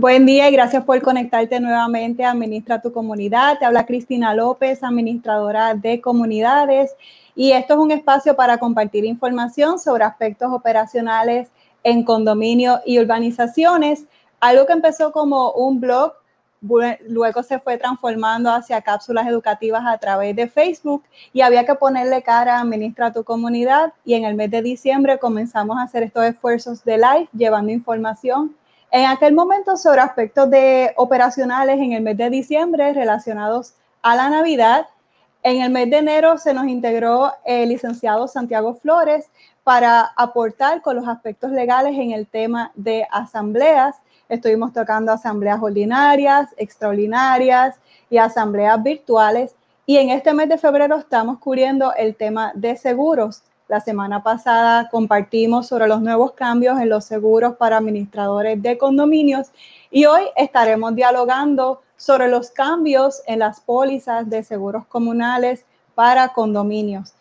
Buen día y gracias por conectarte nuevamente a Administra tu Comunidad. Te habla Cristina López, administradora de comunidades. Y esto es un espacio para compartir información sobre aspectos operacionales en condominios y urbanizaciones. Algo que empezó como un blog, luego se fue transformando hacia cápsulas educativas a través de Facebook y había que ponerle cara a Administra tu Comunidad. Y en el mes de diciembre comenzamos a hacer estos esfuerzos de live, llevando información en aquel momento sobre aspectos de operacionales en el mes de diciembre relacionados a la Navidad. En el mes de enero se nos integró el licenciado Santiago Flores para aportar con los aspectos legales en el tema de asambleas. Estuvimos tocando asambleas ordinarias, extraordinarias y asambleas virtuales. Y en este mes de febrero estamos cubriendo el tema de seguros. La semana pasada compartimos sobre los nuevos cambios en los seguros para administradores de condominios y hoy estaremos dialogando sobre los cambios en las pólizas de seguros comunales para condominios.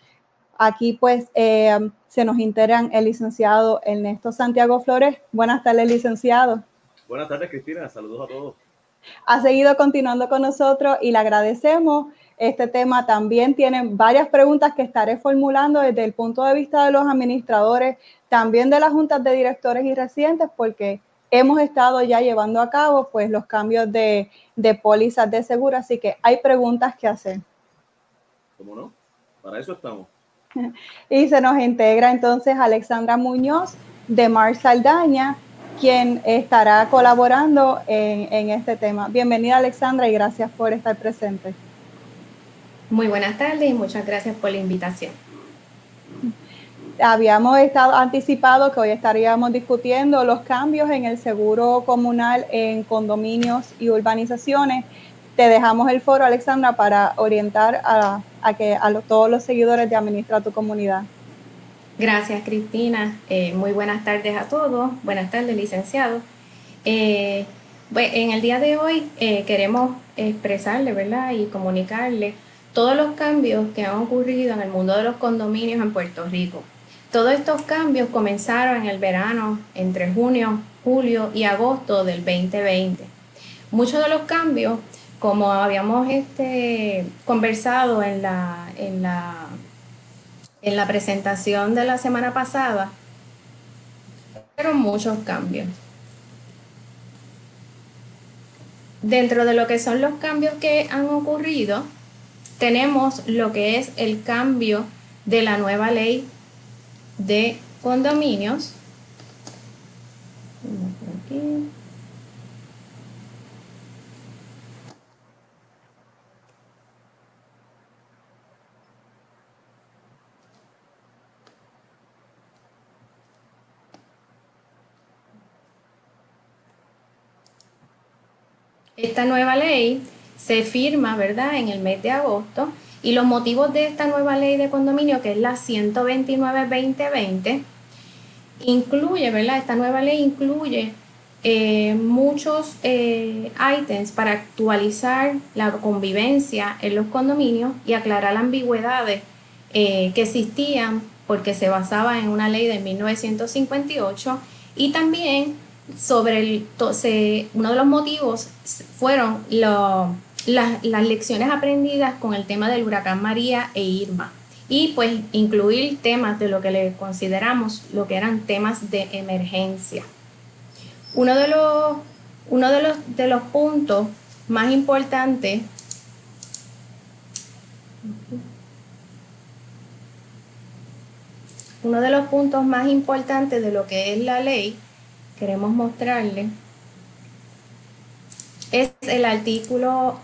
Aquí pues eh, se nos integran el licenciado Ernesto Santiago Flores. Buenas tardes, licenciado. Buenas tardes, Cristina. Saludos a todos. Ha seguido continuando con nosotros y le agradecemos este tema también tiene varias preguntas que estaré formulando desde el punto de vista de los administradores, también de las juntas de directores y residentes, porque hemos estado ya llevando a cabo pues los cambios de, de pólizas de seguro, así que hay preguntas que hacer. ¿Cómo no? Para eso estamos. Y se nos integra entonces Alexandra Muñoz de Mar Saldaña, quien estará colaborando en, en este tema. Bienvenida Alexandra y gracias por estar presente. Muy buenas tardes y muchas gracias por la invitación. Habíamos estado anticipado que hoy estaríamos discutiendo los cambios en el seguro comunal en condominios y urbanizaciones. Te dejamos el foro, Alexandra, para orientar a, que, a todos los seguidores de Administra tu Comunidad. Gracias, Cristina. Eh, muy buenas tardes a todos. Buenas tardes, licenciado. Eh, en el día de hoy eh, queremos expresarle, ¿verdad? Y comunicarle todos los cambios que han ocurrido en el mundo de los condominios en Puerto Rico. Todos estos cambios comenzaron en el verano entre junio, julio y agosto del 2020. Muchos de los cambios, como habíamos este, conversado en la, en, la, en la presentación de la semana pasada, fueron muchos cambios. Dentro de lo que son los cambios que han ocurrido, tenemos lo que es el cambio de la nueva ley de condominios. Esta nueva ley se firma, ¿verdad?, en el mes de agosto. Y los motivos de esta nueva ley de condominio, que es la 129-2020, incluye, ¿verdad? Esta nueva ley incluye eh, muchos eh, ítems para actualizar la convivencia en los condominios y aclarar ambigüedades eh, que existían porque se basaba en una ley de 1958 y también sobre el, uno de los motivos fueron los las, lecciones aprendidas con el tema del huracán María e Irma y pues incluir temas de lo que le consideramos lo que eran temas de emergencia. Uno de los, uno de los, de los puntos más importantes uno de los puntos más importantes de lo que es la ley, queremos mostrarle, es el artículo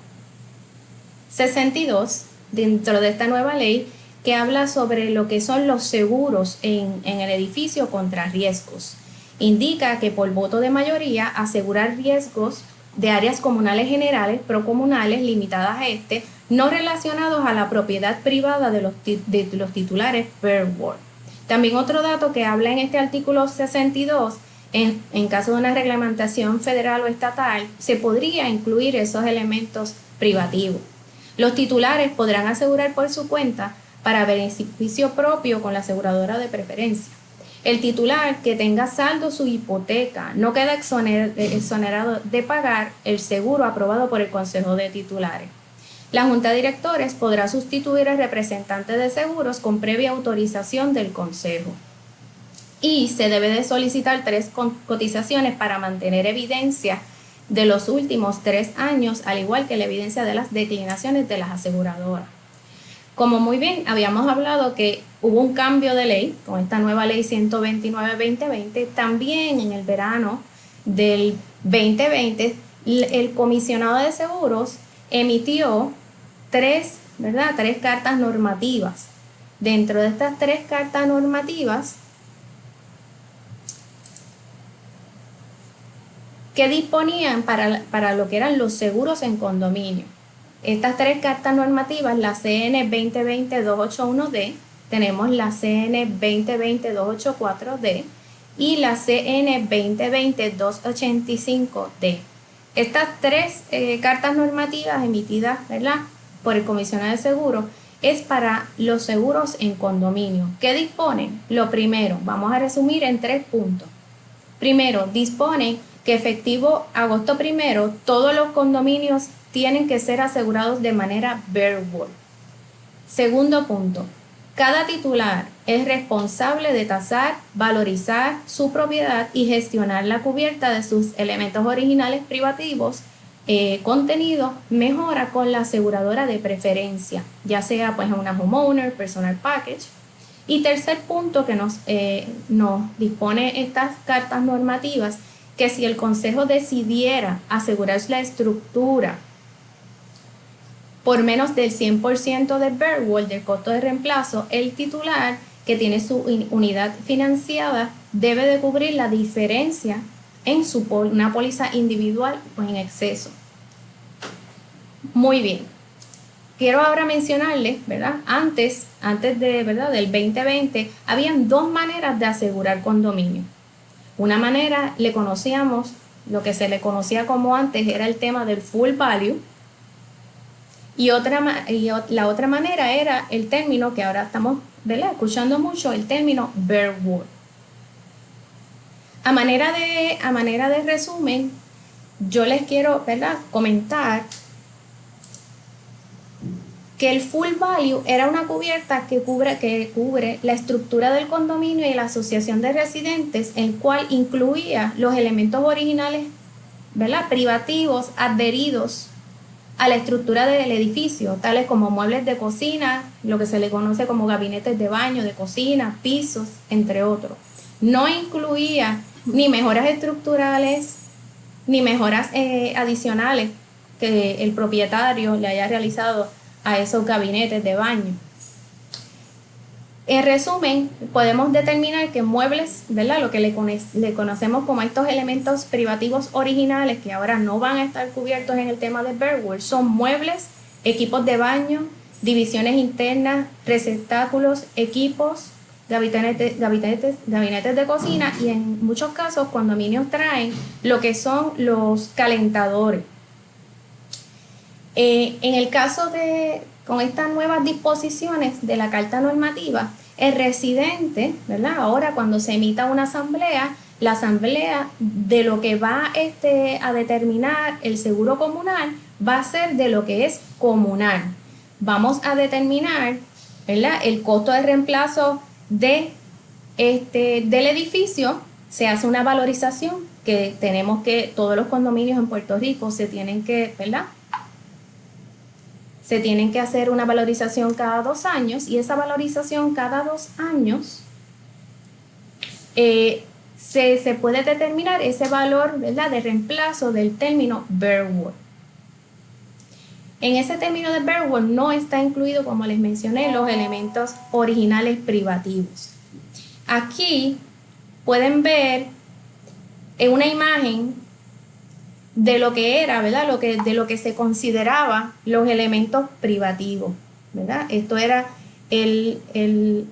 62 dentro de esta nueva ley que habla sobre lo que son los seguros en, el edificio contra riesgos. Indica que por voto de mayoría asegurar riesgos de áreas comunales generales, procomunales, limitadas a este, no relacionados a la propiedad privada de los, titulares per word. También otro dato que habla en este artículo 62, en, en caso de una reglamentación federal o estatal, se podría incluir esos elementos privativos. Los titulares podrán asegurar por su cuenta para beneficio propio con la aseguradora de preferencia. El titular que tenga saldo su hipoteca no queda exonerado de pagar el seguro aprobado por el Consejo de Titulares. La Junta de Directores podrá sustituir al representante de seguros con previa autorización del Consejo. Y se debe de solicitar tres cotizaciones para mantener evidencia de los últimos tres años, al igual que la evidencia de las declinaciones de las aseguradoras. Como muy bien habíamos hablado que hubo un cambio de ley con esta nueva ley 129-2020, también en el verano del 2020 el comisionado de seguros emitió tres, ¿verdad? Tres cartas normativas. Dentro de estas tres cartas normativas, que disponían para, para lo que eran los seguros en condominio. Estas tres cartas normativas, la CN 2020-281D, tenemos la CN 2020-284D y la CN 2020-285D. Estas tres eh, cartas normativas emitidas ¿verdad? por el comisionado de seguros es para los seguros en condominio. ¿Qué disponen? Lo primero, vamos a resumir en tres puntos. Primero, disponen que efectivo agosto primero todos los condominios tienen que ser asegurados de manera bare Segundo punto, cada titular es responsable de tasar, valorizar su propiedad y gestionar la cubierta de sus elementos originales privativos eh, contenido mejora con la aseguradora de preferencia, ya sea pues una homeowner, personal package. Y tercer punto que nos, eh, nos dispone estas cartas normativas, que si el consejo decidiera asegurar la estructura por menos del 100% del wall del costo de reemplazo, el titular que tiene su unidad financiada debe de cubrir la diferencia en su una póliza individual o en exceso. Muy bien. Quiero ahora mencionarles, ¿verdad? Antes, antes de, ¿verdad? del 2020, habían dos maneras de asegurar condominio. Una manera le conocíamos, lo que se le conocía como antes era el tema del full value, y, otra, la otra manera era el término que ahora estamos escuchando mucho, el término bare wood. A manera, de, a manera de resumen, yo les quiero comentar que el full value era una cubierta que cubre, que cubre la estructura del condominio y la asociación de residentes, el cual incluía los elementos originales ¿verdad? privativos adheridos a la estructura del edificio, tales como muebles de cocina, lo que se le conoce como gabinetes de baño, de cocina, pisos, entre otros. No incluía ni mejoras estructurales, ni mejoras eh, adicionales que el propietario le haya realizado a esos gabinetes de baño. En resumen, podemos determinar que muebles, ¿verdad? Lo que le, le, conocemos como estos elementos privativos originales que ahora no van a estar cubiertos en el tema de Bearware, son muebles, equipos de baño, divisiones internas, receptáculos, equipos, gabinetes, gabinetes, gabinetes de cocina y en muchos casos condominios traen lo que son los calentadores. Eh, en el caso de, con estas nuevas disposiciones de la Carta Normativa, el residente, ¿verdad? Ahora cuando se emita una asamblea, la asamblea de lo que va este, a determinar el seguro comunal va a ser de lo que es comunal. Vamos a determinar, ¿verdad? El costo de reemplazo de, este, del edificio, se hace una valorización que tenemos que, todos los condominios en Puerto Rico se tienen que, ¿verdad? Se tienen que hacer una valorización cada dos años y esa valorización cada dos años eh, se, puede determinar ese valor ¿verdad? de reemplazo del término Bearwood. En ese término de Bearwood no está incluido, como les mencioné, los elementos originales privativos. Aquí pueden ver en una imagen de lo que era, ¿verdad? Lo que, de lo que se consideraba los elementos privativos, ¿verdad? Esto era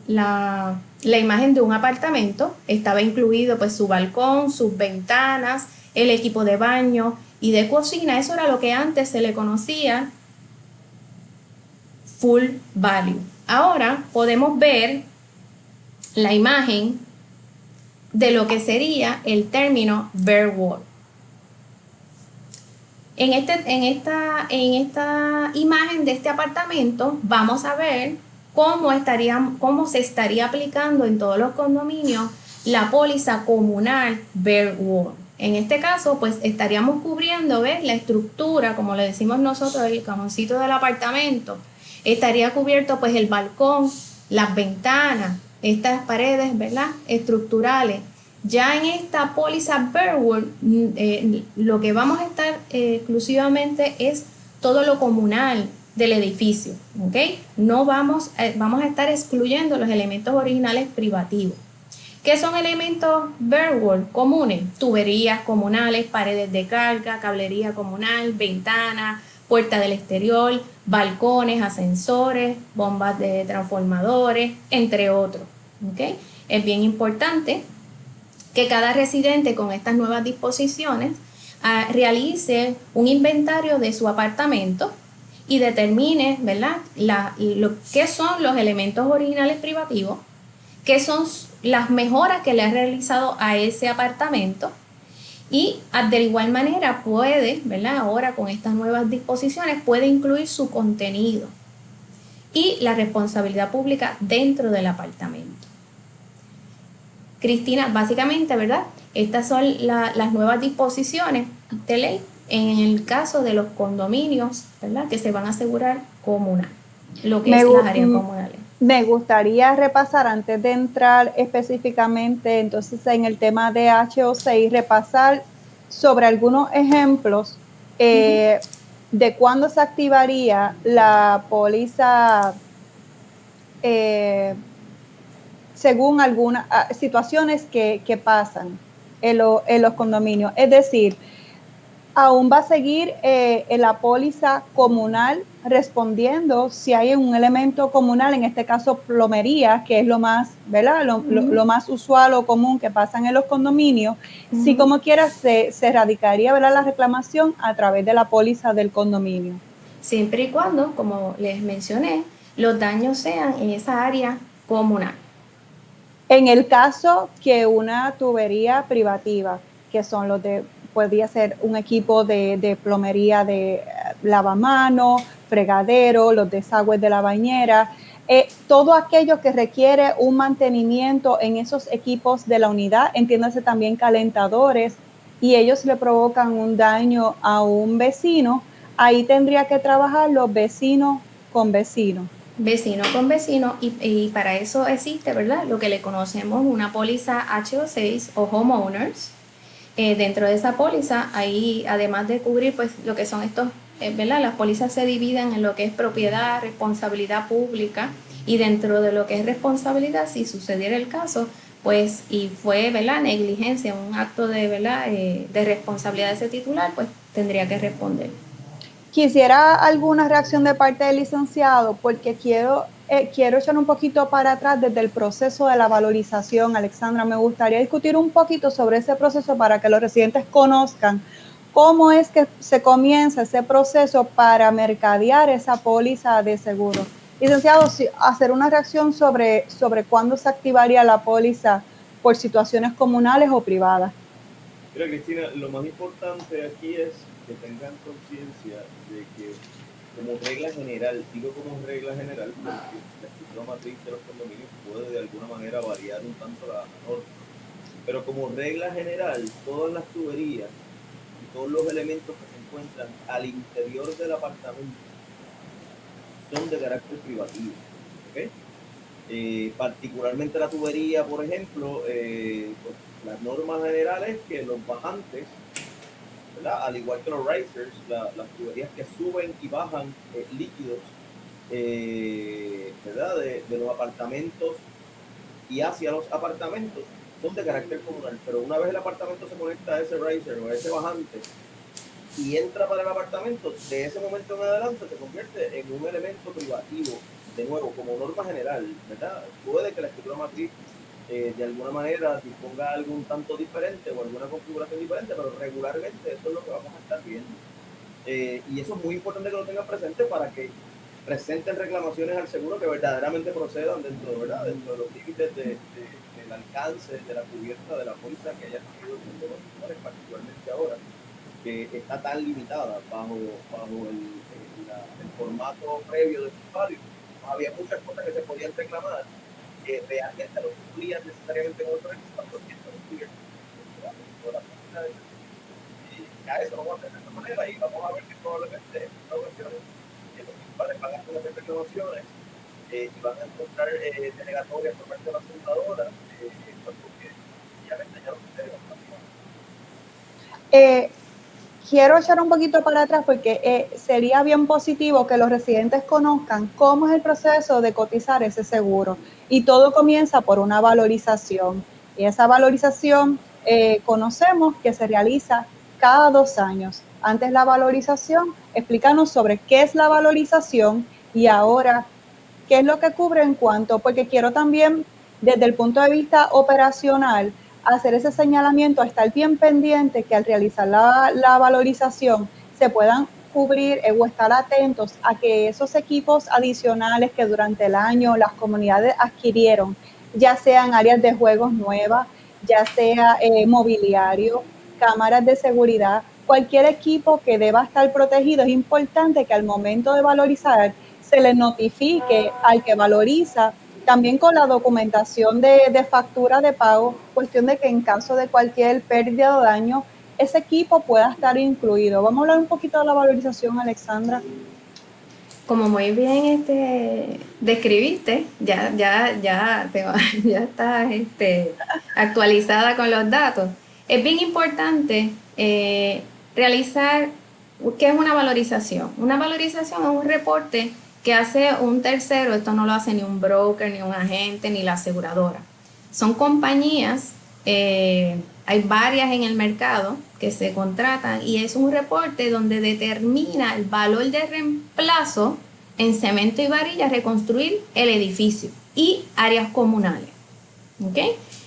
la, imagen de un apartamento, estaba incluido pues su balcón, sus ventanas, el equipo de baño y de cocina, eso era lo que antes se le conocía full value. Ahora podemos ver la imagen de lo que sería el término bare wall. En, este, en, esta, en esta imagen de este apartamento vamos a ver cómo, estaría, cómo se estaría aplicando en todos los condominios la póliza comunal bare wall. En este caso, pues estaríamos cubriendo. La estructura, como le decimos nosotros, el cajoncito del apartamento. Estaría cubierto, pues, el balcón, las ventanas, estas paredes, ¿verdad? Estructurales. Ya en esta póliza Bearwood, mm, eh, lo que vamos a estar eh, exclusivamente es todo lo comunal del edificio, ¿ok? No vamos, eh, vamos a estar excluyendo los elementos originales privativos. ¿Qué son elementos Bearwood comunes? Tuberías comunales, paredes de carga, cablería comunal, ventanas, puerta del exterior, balcones, ascensores, bombas de transformadores, entre otros. ¿okay? Es bien importante que cada residente con estas nuevas disposiciones ah, realice un inventario de su apartamento y determine, ¿verdad?, lo, qué son los elementos originales privativos, qué son las mejoras que le ha realizado a ese apartamento y de igual manera puede, ¿verdad? Ahora con estas nuevas disposiciones puede incluir su contenido y la responsabilidad pública dentro del apartamento. Cristina, básicamente, ¿verdad? Estas son las nuevas disposiciones de ley en el caso de los condominios, ¿verdad? Que se van a asegurar comunal, lo que es las áreas comunales. Me gustaría repasar antes de entrar específicamente entonces en el tema de HOC y repasar sobre algunos ejemplos eh, de cuándo se activaría la póliza eh, según algunas ah, situaciones que, pasan en, los condominios. Es decir, aún va a seguir eh, en la póliza comunal respondiendo si hay un elemento comunal, en este caso plomería, que es lo más, ¿verdad? Lo, más usual o común que pasan en los condominios. Si como quiera se, se radicaría, ¿verdad? La reclamación a través de la póliza del condominio. Siempre y cuando, como les mencioné, los daños sean en esa área comunal. En el caso que una tubería privativa, que son los de, podría ser un equipo de, plomería de eh, lavamano, fregadero, los desagües de la bañera, eh, todo aquello que requiere un mantenimiento en esos equipos de la unidad, entiéndase también calentadores, y ellos le provocan un daño a un vecino, ahí tendría que trabajar los vecinos con vecinos vecino con vecino y, para eso existe, ¿verdad? Lo que le conocemos una póliza HO6 o homeowners. Eh, dentro de esa póliza, ahí además de cubrir pues lo que son estos, eh, ¿verdad? Las pólizas se dividen en lo que es propiedad, responsabilidad pública y dentro de lo que es responsabilidad, si sucediera el caso, pues y fue, ¿verdad? Negligencia, un acto de, ¿verdad? Eh, de responsabilidad de ese titular, pues tendría que responder. Quisiera alguna reacción de parte del licenciado porque quiero, eh, quiero echar un poquito para atrás desde el proceso de la valorización. Alexandra, me gustaría discutir un poquito sobre ese proceso para que los residentes conozcan cómo es que se comienza ese proceso para mercadear esa póliza de seguro. Licenciado, hacer una reacción sobre, sobre cuándo se activaría la póliza por situaciones comunales o privadas. Mira, Cristina, lo más importante aquí es que tengan conciencia de que como regla general, digo como regla general, porque la estructura matriz de los condominios puede de alguna manera variar un tanto la norma, pero como regla general, todas las tuberías y todos los elementos que se encuentran al interior del apartamento son de carácter privativo. Eh, particularmente la tubería, por ejemplo, eh, pues, las normas generales que los bajantes al igual que los risers, las tuberías que suben y bajan eh, líquidos eh, ¿verdad? De, los apartamentos y hacia los apartamentos son de carácter comunal, pero una vez el apartamento se conecta a ese riser o a ese bajante y entra para el apartamento, de ese momento en adelante se convierte en un elemento privativo, de nuevo, como norma general, ¿verdad? Puede que la escritura matriz eh, de alguna manera disponga algún tanto diferente o alguna configuración diferente, pero regularmente eso es lo que vamos a estar viendo. Eh, y eso es muy importante que lo tengan presente para que presenten reclamaciones al seguro que verdaderamente procedan dentro, ¿verdad? dentro de los límites de, del alcance de la cubierta de la póliza que haya tenido los particularmente ahora, que está tan limitada bajo, bajo el, el, formato previo de usuario. Había muchas cosas que se podían reclamar que realmente no cumplían necesariamente con otro requisito, pero y a eso vamos a hacer de esta manera y vamos a ver que probablemente esta versión para pagar con las reclamaciones eh, y van a encontrar eh, delegatorias por parte de la aseguradoras eh, porque ya no se eh, quiero echar un poquito para atrás porque eh, sería bien positivo que los residentes conozcan cómo es el proceso de cotizar ese seguro. Y todo comienza por una valorización. Y esa valorización eh, conocemos que se realiza cada dos años. Antes la valorización, explícanos sobre qué es la valorización y ahora qué es lo que cubre en cuanto, porque quiero también desde el punto de vista operacional hacer ese señalamiento, estar bien pendiente que al realizar la, valorización se puedan cubrir eh, o estar atentos a que esos equipos adicionales que durante el año las comunidades adquirieron, ya sean áreas de juegos nuevas, ya sea eh, mobiliario, cámaras de seguridad, cualquier equipo que deba estar protegido, es importante que al momento de valorizar se le notifique al que valoriza, también con la documentación de, de factura de pago, cuestión de que en caso de cualquier pérdida o daño, ese equipo pueda estar incluido. Vamos a hablar un poquito de la valorización, Alexandra. Como muy bien este, describiste, ya, ya, ya, te, ya estás este, actualizada con los datos. Es bien importante eh, realizar, ¿qué es una valorización? Una valorización es un reporte que hace un tercero, esto no lo hace ni un broker, ni un agente, ni la aseguradora. Son compañías, eh, hay varias en el mercado que se contratan y es un reporte donde determina el valor de reemplazo en cemento y varilla, reconstruir el edificio y áreas comunales.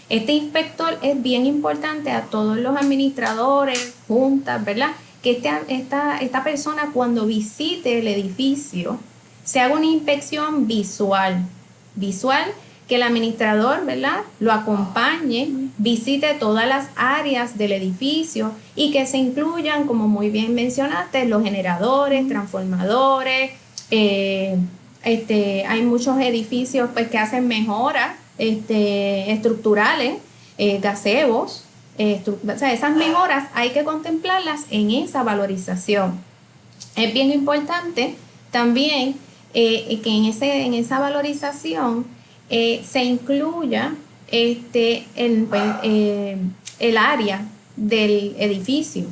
Este inspector es bien importante a todos los administradores, juntas, ¿verdad? Que este, esta, esta persona cuando visite el edificio se haga una inspección visual. Visual que el administrador, ¿verdad? Lo acompañe, visite todas las áreas del edificio y que se incluyan, como muy bien mencionaste, los generadores, transformadores. Eh, este, hay muchos edificios pues, que hacen mejoras este, estructurales, eh, gazebos, eh, o sea, esas mejoras hay que contemplarlas en esa valorización. Es bien importante también eh, que en, ese, en esa valorización eh, se incluya este, el, pues, el área del edificio,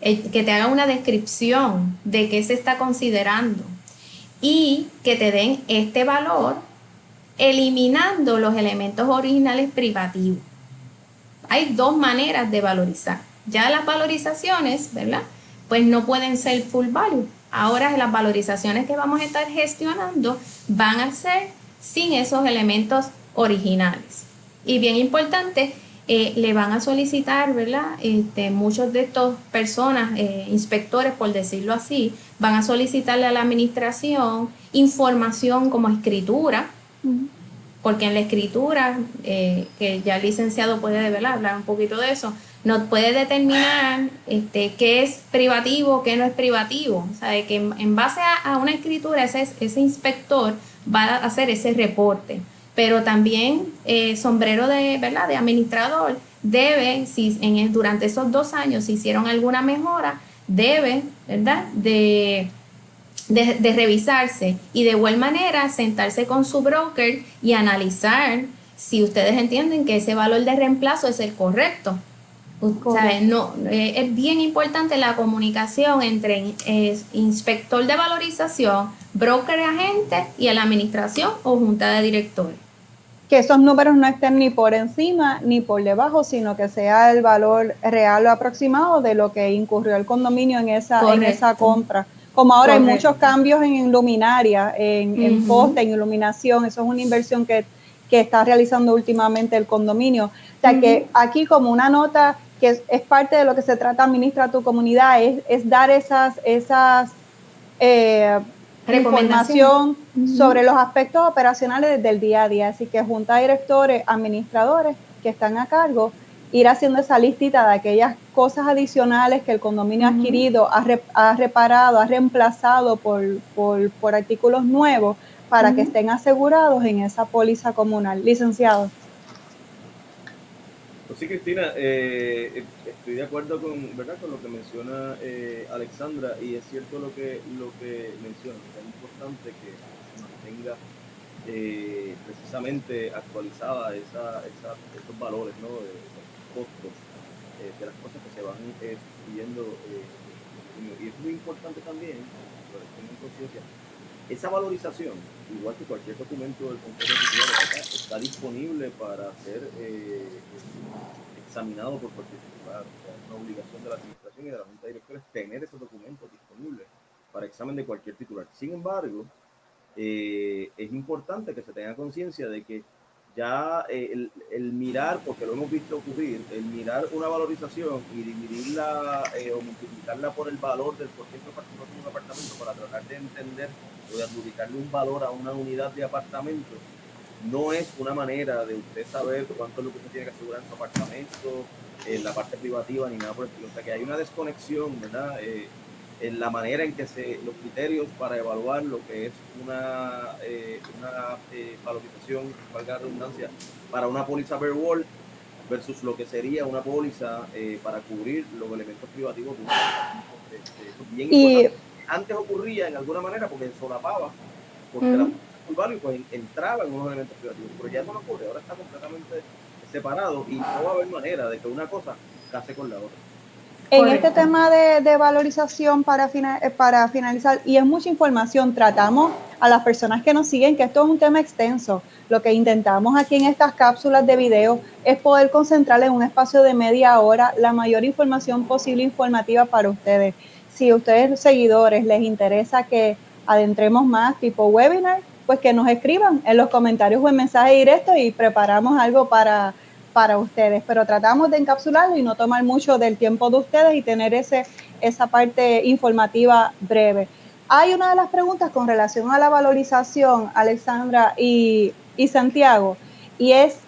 que te haga una descripción de qué se está considerando y que te den este valor eliminando los elementos originales privativos. Hay dos maneras de valorizar. Ya las valorizaciones, ¿verdad? Pues no pueden ser full value. Ahora las valorizaciones que vamos a estar gestionando van a ser sin esos elementos originales. Y bien importante, eh, le van a solicitar, ¿verdad? Este, muchos de estos personas, eh, inspectores, por decirlo así, van a solicitarle a la administración información como escritura, porque en la escritura, eh, que ya el licenciado puede ¿verdad? hablar un poquito de eso, nos puede determinar este, qué es privativo, qué no es privativo. O sea, que en, base a, una escritura, ese, inspector va a hacer ese reporte. Pero también eh, sombrero de, ¿verdad? de administrador debe, si en, durante esos dos años se hicieron alguna mejora, debe ¿verdad? De, de, de revisarse y de igual manera sentarse con su broker y analizar si ustedes entienden que ese valor de reemplazo es el correcto no, eh, es bien importante la comunicación entre inspector de valorización, broker agente y la administración o junta de directores. Que esos números no estén ni por encima ni por debajo, sino que sea el valor real o aproximado de lo que incurrió el condominio en esa, en esa compra. Como ahora hay muchos cambios en luminaria, en, poste, en iluminación, eso es una inversión que, está realizando últimamente el condominio. O sea que aquí como una nota que es, parte de lo que se trata administra tu comunidad, es, dar esas, esas, eh, información sobre los aspectos operacionales del día a día. Así que junta directores, administradores que están a cargo, ir haciendo esa listita de aquellas cosas adicionales que el condominio ha adquirido, ha, reparado, ha reemplazado por, por, artículos nuevos para que estén asegurados en esa póliza comunal. Licenciado. Sí, Cristina, eh, estoy de acuerdo con, ¿verdad? con lo que menciona eh, Alexandra y es cierto lo que, lo que menciona, es importante que se mantenga eh, precisamente actualizada esa, esos valores, ¿no? esos costos de las cosas que se van viendo y es muy importante también, en conciencia, esa valorización, igual que cualquier documento del Consejo de está disponible para ser examinado por cualquier titular. es una obligación de la administración y de la Junta de Directores tener esos documentos disponibles para examen de cualquier titular. Sin embargo, eh, es importante que se tenga conciencia de que ya eh, el, mirar, porque lo hemos visto ocurrir, el mirar una valorización y dividirla eh, o multiplicarla por el valor del porcentaje de un apartamento para tratar de entender o de adjudicarle un valor a una unidad de apartamento, no es una manera de usted saber cuánto es lo que usted tiene que asegurar en su apartamento, en la parte privativa, ni nada por el estilo. O sea que hay una desconexión, ¿verdad? Eh, en la manera en que se, los criterios para evaluar lo que es una, eh, una eh, valorización, valga la redundancia, para una póliza per wall versus lo que sería una póliza para cubrir los elementos privativos y... Antes ocurría en alguna manera porque solapaba, porque la y pues entraba en unos elementos privativos, pero ya no ocurre, ahora está completamente separado y no va a haber manera de que una cosa case con la otra. En este tema de, valorización para, eh, para finalizar, y es mucha información, tratamos a las personas que nos siguen que esto es un tema extenso. Lo que intentamos aquí en estas cápsulas de video es poder concentrar en un espacio de media hora la mayor información posible informativa para ustedes. Si a ustedes seguidores les interesa que adentremos más tipo webinar, pues que nos escriban en los comentarios o en mensaje directo y preparamos algo para, para ustedes. Pero tratamos de encapsularlo y no tomar mucho del tiempo de ustedes y tener ese, esa parte informativa breve. Hay una de las preguntas con relación a la valorización, Alexandra y, Santiago, y es,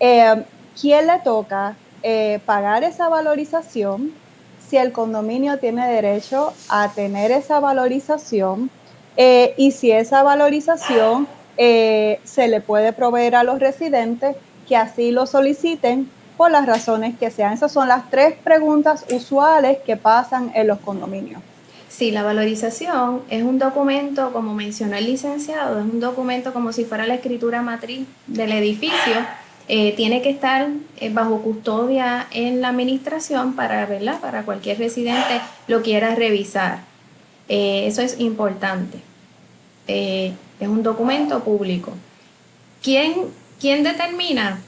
eh, ¿quién le toca eh, pagar esa valorización? Si el condominio tiene derecho a tener esa valorización, eh, y si esa valorización se le puede proveer a los residentes que así lo soliciten por las razones que sean. Esas son las tres preguntas usuales que pasan en los condominios. Sí, la valorización es un documento, como mencionó el licenciado, es un documento como si fuera la escritura matriz del edificio. Eh, tiene que estar bajo custodia en la administración para, ¿verdad? para cualquier residente lo quiera revisar. eso es importante. Eh, es un documento público. ¿Quién, ¿Quién determina?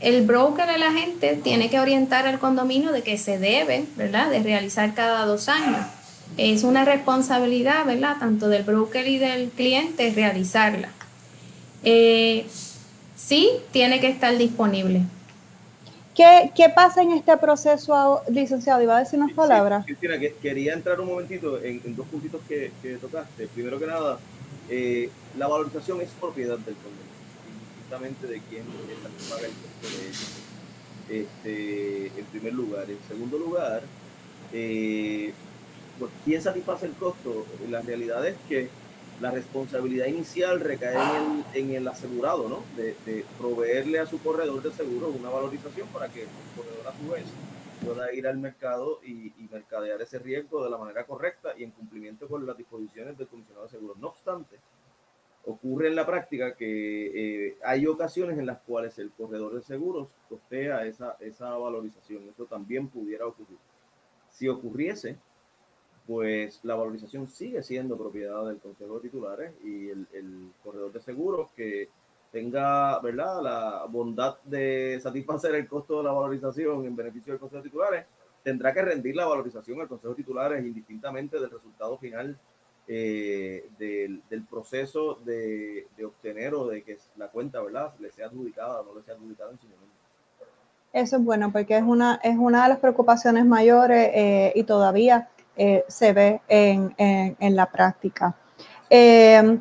El broker, el agente, tiene que orientar al condominio de que se debe, ¿verdad?, de realizar cada dos años. Es una responsabilidad, ¿verdad?, tanto del broker y del cliente realizarla. Eh, sí, tiene que estar disponible. ¿Qué, ¿Qué, pasa en este proceso, licenciado? Iba a decir unas palabras. Cristina, quería entrar un momentito en, dos puntitos que, que, tocaste. Primero que nada, eh, la valorización es propiedad del condominio, de quién es la paga el costo de ello. Este, en primer lugar. En segundo lugar, eh, pues, ¿quién satisface el costo? La realidad es que la responsabilidad inicial recae en el, asegurado, ¿no? De, proveerle a su corredor de seguros una valorización para que el corredor a su vez pueda ir al mercado y, mercadear ese riesgo de la manera correcta y en cumplimiento con las disposiciones del comisionado de seguros. No obstante, ocurre en la práctica que eh, hay ocasiones en las cuales el corredor de seguros costea esa, esa valorización. Eso también pudiera ocurrir. Si ocurriese, pues la valorización sigue siendo propiedad del Consejo de Titulares y el, el corredor de seguros que tenga, ¿verdad?, la bondad de satisfacer el costo de la valorización en beneficio del Consejo de Titulares, tendrá que rendir la valorización al Consejo de Titulares indistintamente del resultado final eh, del, proceso de, obtener o de que la cuenta, ¿verdad?, le sea adjudicada o no le sea adjudicada en su momento. Eso es bueno porque es una, es una de las preocupaciones mayores eh, y todavía eh, se ve en, en, en la práctica. Eh,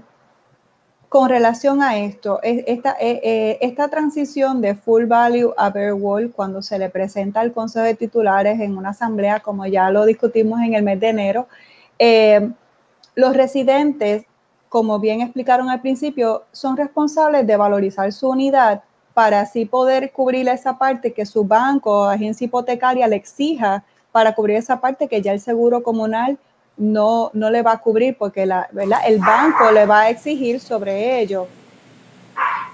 con relación a esto, esta, eh, eh, esta transición de full value a bare wall, cuando se le presenta al Consejo de Titulares en una asamblea, como ya lo discutimos en el mes de enero, eh, los residentes, como bien explicaron al principio, son responsables de valorizar su unidad para así poder cubrir esa parte que su banco o agencia hipotecaria le exija para cubrir esa parte que ya el seguro comunal no, no le va a cubrir porque la, el banco le va a exigir sobre ello.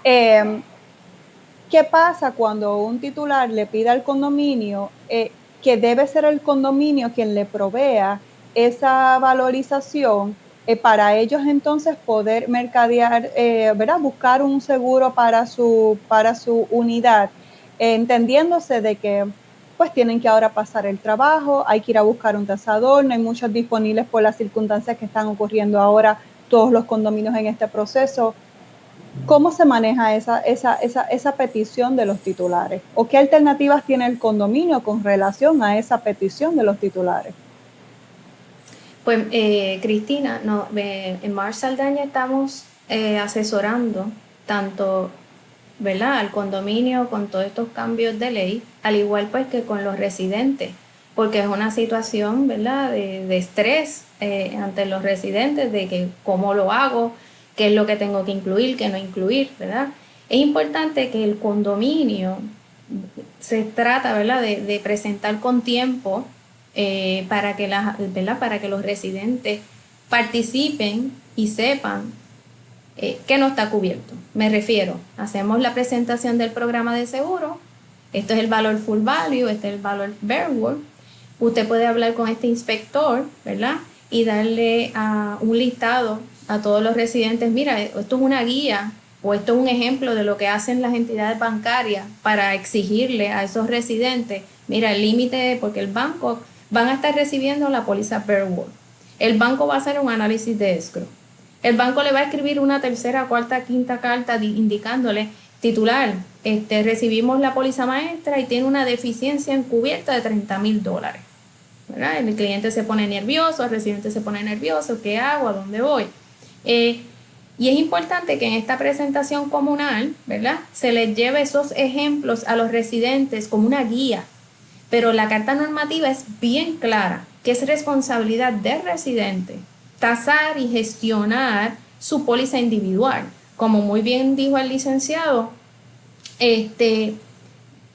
Em, ¿Qué pasa cuando un titular le pide al condominio eh, que debe ser el condominio quien le provea esa valorización eh, para ellos entonces poder mercadear, eh, buscar un seguro para su, para su unidad, entendiéndose de que pues tienen que ahora pasar el trabajo, hay que ir a buscar un tasador, no hay muchos disponibles por las circunstancias que están ocurriendo ahora todos los condominios en este proceso. ¿Cómo se maneja esa, esa, esa, esa petición de los titulares? ¿O qué alternativas tiene el condominio con relación a esa petición de los titulares? Pues, eh, Cristina, no, en Mars Saldaña estamos eh, asesorando tanto ¿verdad? al condominio con todos estos cambios de ley, al igual pues que con los residentes, porque es una situación ¿verdad? De, estrés eh, ante los residentes, de que cómo lo hago, qué es lo que tengo que incluir, qué no incluir, ¿verdad? Es importante que el condominio se trata ¿verdad? De, presentar con tiempo eh, para, que ¿verdad? para que los residentes participen y sepan eh, que no está cubierto. Me refiero, hacemos la presentación del programa de seguro, esto es el valor full value, este es el valor world. Usted puede hablar con este inspector, ¿verdad? Y darle un listado a todos los residentes, mira, esto es una guía o esto es un ejemplo de lo que hacen las entidades bancarias para exigirle a esos residentes, mira, el límite, porque el banco van a estar recibiendo la póliza World. El banco va a hacer un análisis de escrow el banco le va a escribir una tercera, cuarta, quinta carta indicándole, titular, este, recibimos la póliza maestra y tiene una deficiencia encubierta de 30 mil dólares. El cliente se pone nervioso, el residente se pone nervioso, ¿qué hago? ¿A dónde voy? Eh, y es importante que en esta presentación comunal, ¿verdad? Se les lleve esos ejemplos a los residentes como una guía. Pero la carta normativa es bien clara, que es responsabilidad del residente tasar y gestionar su póliza individual. Como muy bien dijo el licenciado, este,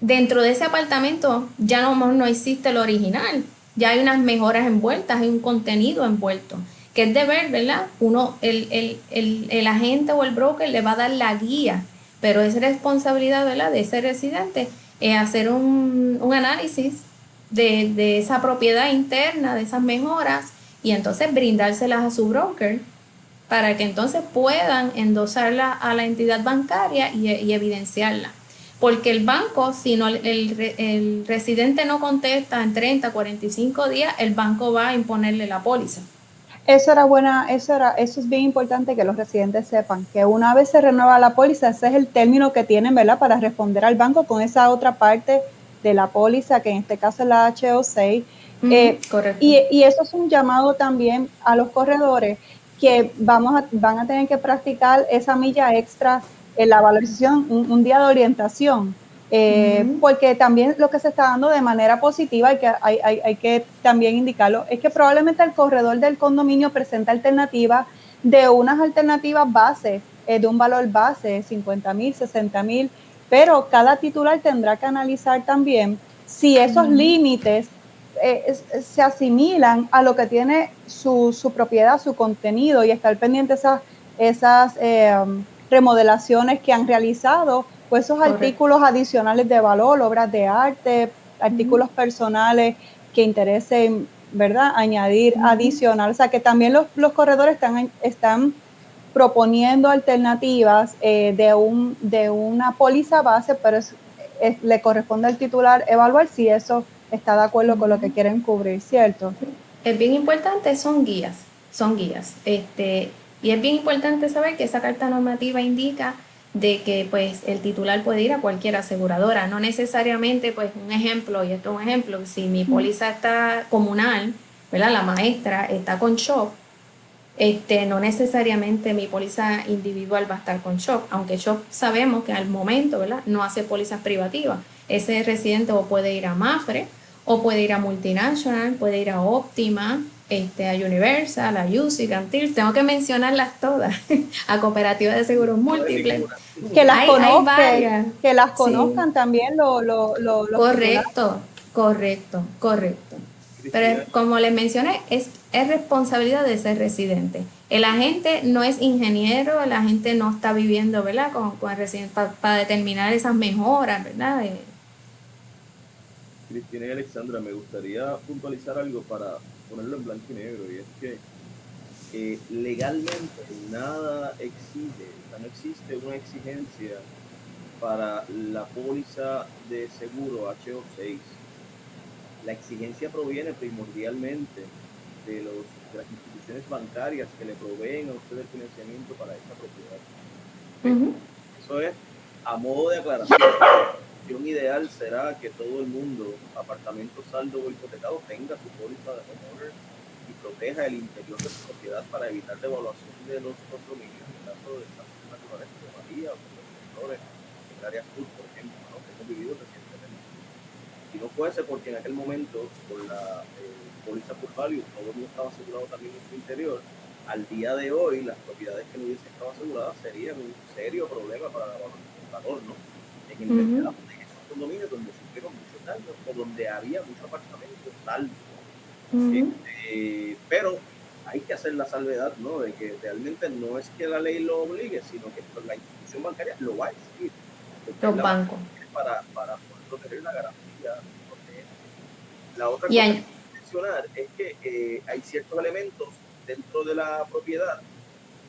dentro de ese apartamento ya no, no existe el original, ya hay unas mejoras envueltas, hay un contenido envuelto, que es de ver, ¿verdad? Uno, el, el, el, el agente o el broker le va a dar la guía, pero es responsabilidad, ¿verdad? De ese residente eh, hacer un, un análisis de, de esa propiedad interna, de esas mejoras, y entonces brindárselas a su broker para que entonces puedan endosarla a la entidad bancaria y, evidenciarla. Porque el banco, si no, el, residente no contesta en 30, 45 días, el banco va a imponerle la póliza. Eso era buena, eso era, eso es bien importante que los residentes sepan, que una vez se renueva la póliza, ese es el término que tienen, ¿verdad? Para responder al banco con esa otra parte de la póliza, que en este caso es la HO6, eh, y, eso es un llamado también a los corredores que vamos a, van a tener que practicar esa milla extra en la valorización, un, día de orientación, eh, porque también lo que se está dando de manera positiva, y que hay, hay, que también indicarlo, es que probablemente el corredor del condominio presenta alternativas de unas alternativas base, eh, de un valor base, 50 mil, 60 mil, pero cada titular tendrá que analizar también si esos límites eh, se asimilan a lo que tiene su, su, propiedad, su contenido y estar pendiente esas, esas eh, remodelaciones que han realizado, pues esos artículos adicionales de valor, obras de arte, artículos personales que interesen, ¿verdad? Añadir adicional. O sea, que también los, los corredores están, están proponiendo alternativas eh, de, un, de una póliza base, pero le corresponde al titular evaluar si eso está de acuerdo con lo que quieren cubrir, ¿cierto? Es bien importante, son guías, son guías. Este, y es bien importante saber que esa carta normativa indica de que pues el titular puede ir a cualquier aseguradora, no necesariamente pues un ejemplo, y esto es un ejemplo, si mi póliza está comunal, ¿verdad? La maestra está con shock, este, no necesariamente mi póliza individual va a estar con Shock, aunque Shock sabemos que al momento, ¿verdad? No hace pólizas privativas. Ese residente o puede ir a Mafre, o puede ir a Multinational, puede ir a Optima, este, a Universal, a UCI, Cantil, tengo que mencionarlas todas, a cooperativas de seguros múltiples. Que las conozcan, que las conozcan también lo, lo, lo, Correcto, correcto, correcto. Pero como les mencioné, es, es responsabilidad de ese residente. El agente no es ingeniero, el agente no está viviendo, ¿verdad? Con, con el residente para determinar esas mejoras, ¿verdad? Cristina y Alexandra, me gustaría puntualizar algo para ponerlo en blanco y negro, y es que eh, legalmente nada exige, o sea, no existe una exigencia para la póliza de seguro HO6 la exigencia proviene primordialmente de, los, las instituciones bancarias que le proveen a usted el financiamiento para esa propiedad. Eso es a modo de aclaración. La opción ideal será que todo el mundo, apartamento saldo o hipotecado, tenga su póliza de homeowners y proteja el interior de su propiedad para evitar devaluación de los condominios. En caso de desastres naturales como María o los sectores en el área sur, por ejemplo, que hemos vivido recientemente. Si no fuese porque en aquel momento, con la eh, póliza por value, todo el mundo estaba asegurado también en su interior, al día de hoy las propiedades que no hubiesen estado aseguradas serían un serio problema para el valor, ¿no? En esos condominios donde sufrieron muchos daños o donde había muchos apartamentos salvos. Este, pero hay que hacer la salvedad, ¿no? De que realmente no es que la ley lo obligue, sino que la institución bancaria lo va a exigir. Los bancos. Para, para poder proteger la garantía la otra cosa que hay que mencionar es que eh, hay ciertos elementos dentro de la propiedad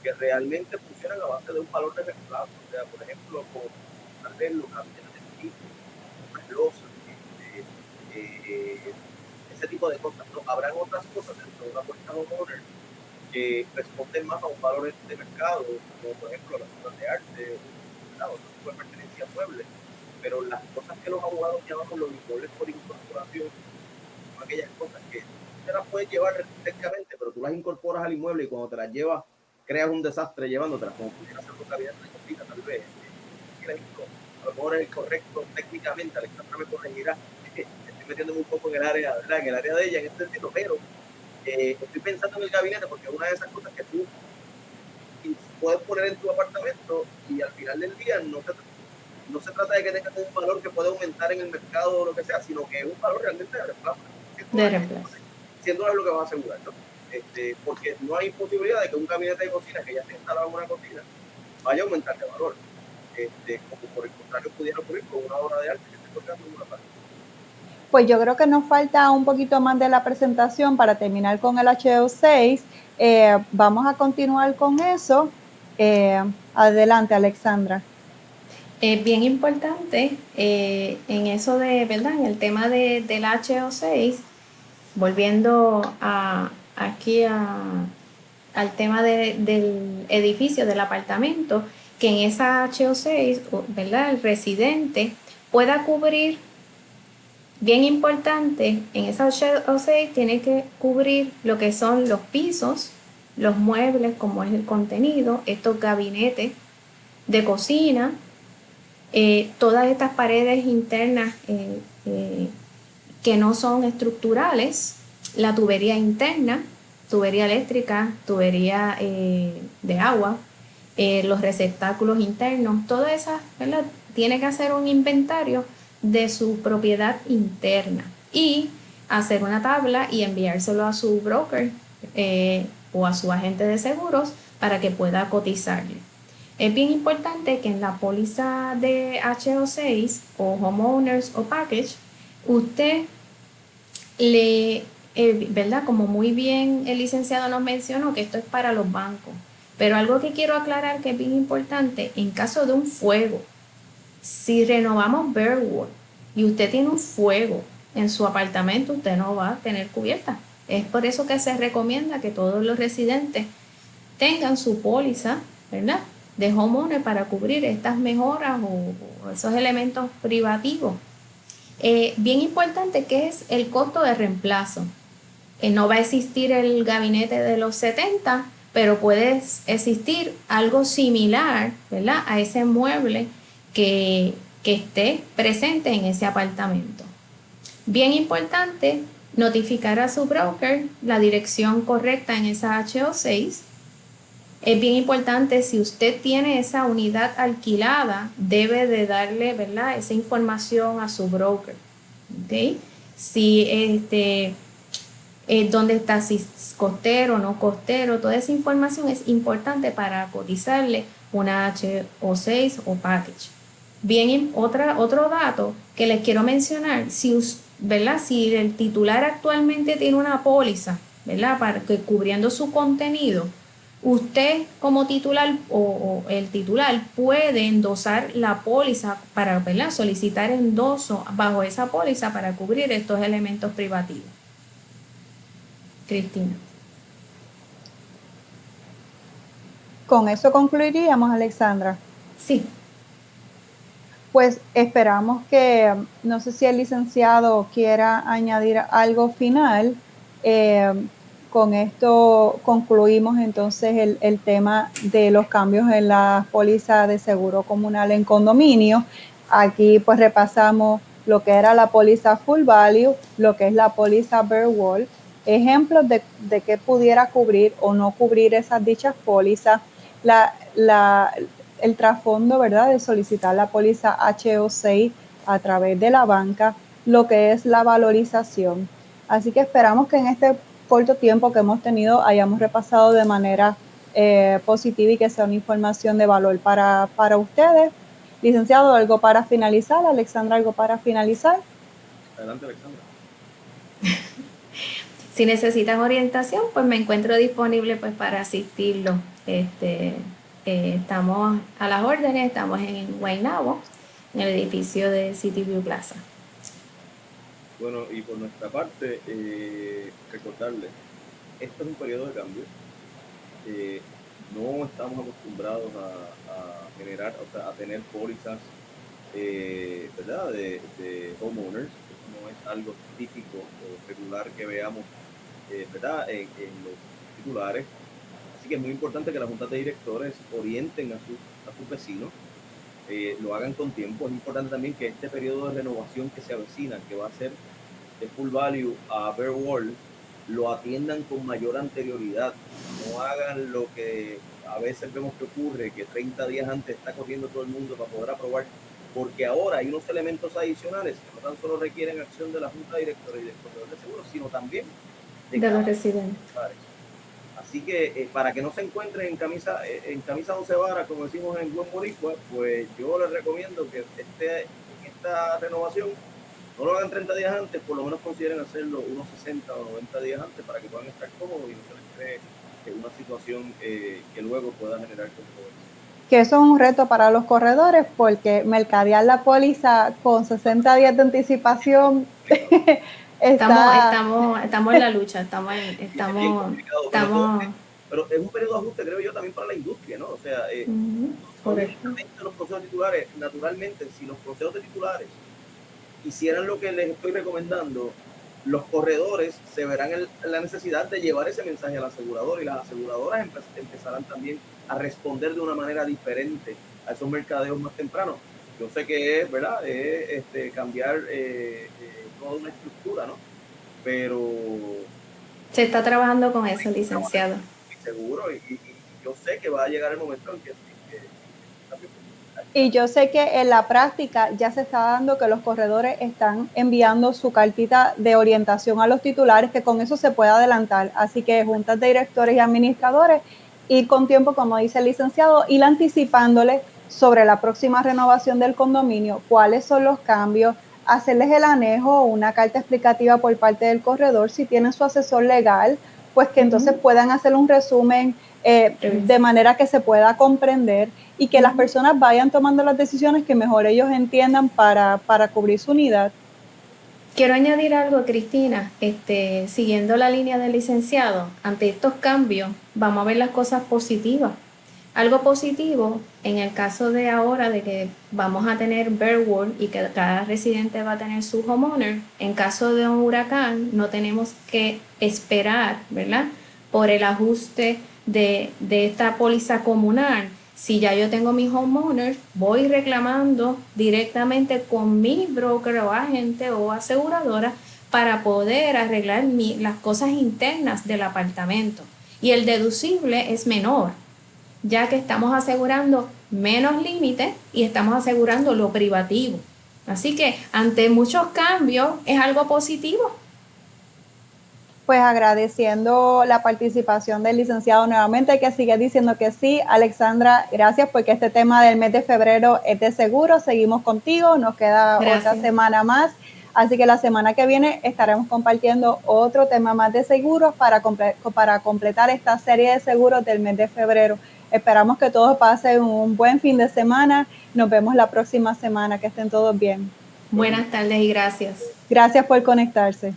que realmente funcionan a base de un valor de reemplazo. O sea, por ejemplo, con tal losas, este, eh, ese tipo de cosas. ¿no? Habrán otras cosas dentro de una póliza homeowner que responden más a un valor de mercado, como por ejemplo las obras de arte, o otro tipo pertenencia muebles pero las cosas que los abogados llamamos los inmuebles por incorporación son aquellas cosas que te las puedes llevar técnicamente, pero tú las incorporas al inmueble y cuando te las llevas, creas un desastre llevándotelas, como pudiera ser cocina, tal vez. A lo mejor es correcto técnicamente, Alexandra me corregirá, estoy metiéndome un poco en el área, ¿verdad? en el área de ella en ese sentido, pero eh, estoy pensando en el gabinete porque es una de esas cosas que tú puedes poner en tu apartamento y al final del día no se no se trata de que tenga un valor que pueda aumentar en el mercado o lo que sea, sino que es un valor realmente de reemplazo. De reemplazo. Siendo lo que va a asegurar, ¿no? Este, porque no hay posibilidad de que un gabinete de cocina que ya se instalado en una cocina vaya a aumentar de valor. Este, como por el contrario pudiera ocurrir con una obra de arte que esté colgando en una parte. Pues yo creo que nos falta un poquito más de la presentación para terminar con el HO6. Eh, vamos a continuar con eso. Eh, adelante, Alexandra. Es bien importante eh, en eso de, ¿verdad? En el tema de, del HO6, volviendo a, aquí al tema del edificio, del apartamento, que en esa HO6, ¿verdad? El residente pueda cubrir, bien importante, en esa HO6 tiene que cubrir lo que son los pisos, los muebles, como es el contenido, estos gabinetes de cocina, eh, todas estas paredes internas eh, eh, que no son estructurales, la tubería interna, tubería eléctrica, tubería de agua, los receptáculos internos, todo eso tiene que hacer un inventario de su propiedad interna y hacer una tabla y enviárselo a su broker o a su agente de seguros para que pueda cotizarle. Es bien importante que en la póliza de HO6 o Homeowners o Package, usted le, eh, ¿verdad? Como muy bien el licenciado nos mencionó, que esto es para los bancos. Pero algo que quiero aclarar que es bien importante, en caso de un fuego, si renovamos Bearwood y usted tiene un fuego en su apartamento, usted no va a tener cubierta. Es por eso que se recomienda que todos los residentes tengan su póliza, ¿verdad? de homeowner para cubrir estas mejoras o, esos elementos privativos. Eh, bien importante que es el costo de reemplazo. No va a existir el gabinete de los 70, pero puede existir algo similar, ¿verdad? A ese mueble que, que esté presente en ese apartamento. Bien importante, notificar a su broker la dirección correcta en esa HO6. Es bien importante, si usted tiene esa unidad alquilada, debe de darle, ¿verdad? Esa información a su broker. ¿okay? Si este, eh, dónde está, si costero o no costero, toda esa información es importante para cotizarle una HO6 o package. Bien, otra, otro dato que les quiero mencionar, si, ¿verdad? si el titular actualmente tiene una póliza, ¿verdad? Para que cubriendo su contenido, usted como titular o, el titular puede endosar la póliza para ¿verdad? solicitar endoso bajo esa póliza para cubrir estos elementos privativos. Cristina. Con eso concluiríamos, Alexandra. Sí pues esperamos que, no sé si el licenciado quiera añadir algo final. Eh, con esto concluimos entonces el, tema de los cambios en la póliza de seguro comunal en condominio. Aquí pues repasamos lo que era la póliza full value, lo que es la póliza bare wall, ejemplos de, de qué pudiera cubrir o no cubrir esas dichas pólizas, la, la, el trasfondo, ¿verdad?, de solicitar la póliza HO6 a través de la banca, lo que es la valorización. Así que esperamos que en este corto tiempo que hemos tenido hayamos repasado de manera eh, positiva y que sea una información de valor para, para ustedes. Licenciado, ¿algo para finalizar? Alexandra, ¿algo para finalizar? Adelante, Alexandra. si necesitan orientación, pues me encuentro disponible pues para asistirlo. Este, eh, estamos a las órdenes, estamos en Guaynabo, en el edificio de City View Plaza. Bueno, y por nuestra parte, eh, recordarles, esto es un periodo de cambio. Eh, no estamos acostumbrados a, generar, o sea, a tener pólizas, ¿verdad?, de, homeowners. Es algo típico o regular que veamos, ¿verdad?, en los titulares Así que es muy importante que las juntas de directores orienten a, su, a sus vecinos, eh, lo hagan con tiempo. Es importante también que este periodo de renovación que se avecina, que va a ser de full value a bare wall, lo atiendan con mayor anterioridad. No hagan lo que a veces vemos que ocurre, que 30 días antes está corriendo todo el mundo para poder aprobar, porque ahora hay unos elementos adicionales que no tan solo requieren acción de la Junta de Directores y del Corredor de Seguros, sino también de, de los residentes. Así que eh, para que no se encuentren en camisa, eh, en camisa 12 varas, como decimos en buen boricua, pues yo les recomiendo que este, esta renovación no lo hagan 30 días antes, por lo menos consideren hacerlo unos 60 o 90 días antes para que puedan estar cómodos y no se les cree eh, una situación que luego pueda generar controversia. Que eso es un reto para los corredores porque mercadear la póliza con 60 días de anticipación Estamos, estamos, estamos en la lucha, estamos, estamos, estamos... Pero es un periodo de ajuste, creo yo, también para la industria, ¿no? O sea, eh, los procesos titulares, naturalmente, si los procesos de titulares hicieran lo que les estoy recomendando, los corredores se verán en la necesidad de llevar ese mensaje al asegurador y las aseguradoras empezarán también a responder de una manera diferente a esos mercadeos más tempranos. Yo sé que es, ¿verdad? Es este, cambiar eh, eh toda una estructura, ¿no? Pero... Se está trabajando con eso, licenciado. Seguro, y, yo sé que va a llegar el momento en que... y yo sé que en la práctica ya se está dando que los corredores están enviando su cartita de orientación a los titulares, que con eso se puede adelantar. Así que juntas de directores y administradores, ir con tiempo, como dice el licenciado, ir anticipándole sobre la próxima renovación del condominio, cuáles son los cambios, hacerles el anejo una carta explicativa por parte del corredor, si tienen su asesor legal, pues que entonces puedan hacer un resumen eh, de manera que se pueda comprender y que las personas vayan tomando las decisiones que mejor ellos entiendan para, para cubrir su unidad. Quiero añadir algo, Cristina, este, siguiendo la línea del licenciado, ante estos cambios vamos a ver las cosas positivas algo positivo en el caso de ahora de que vamos a tener World y que cada residente va a tener su homeowner, en caso de un huracán no tenemos que esperar, ¿verdad? Por el ajuste de, de esta póliza comunal. Si ya yo tengo mi homeowner, voy reclamando directamente con mi broker o agente o aseguradora para poder arreglar las cosas internas del apartamento. Y el deducible es menor, ya que estamos asegurando menos límites y estamos asegurando lo privativo. Así que ante muchos cambios es algo positivo. Pues agradeciendo la participación del licenciado nuevamente, que sigue diciendo que sí. Alexandra, gracias porque este tema del mes de febrero es de seguro. Seguimos contigo, nos queda otra semana más. Así que la semana que viene estaremos compartiendo otro tema más de seguros para, para completar esta serie de seguros del mes de febrero. Esperamos que todos pasen un buen fin de semana. Nos vemos la próxima semana. Que estén todos bien. Buenas tardes y gracias. Gracias por conectarse.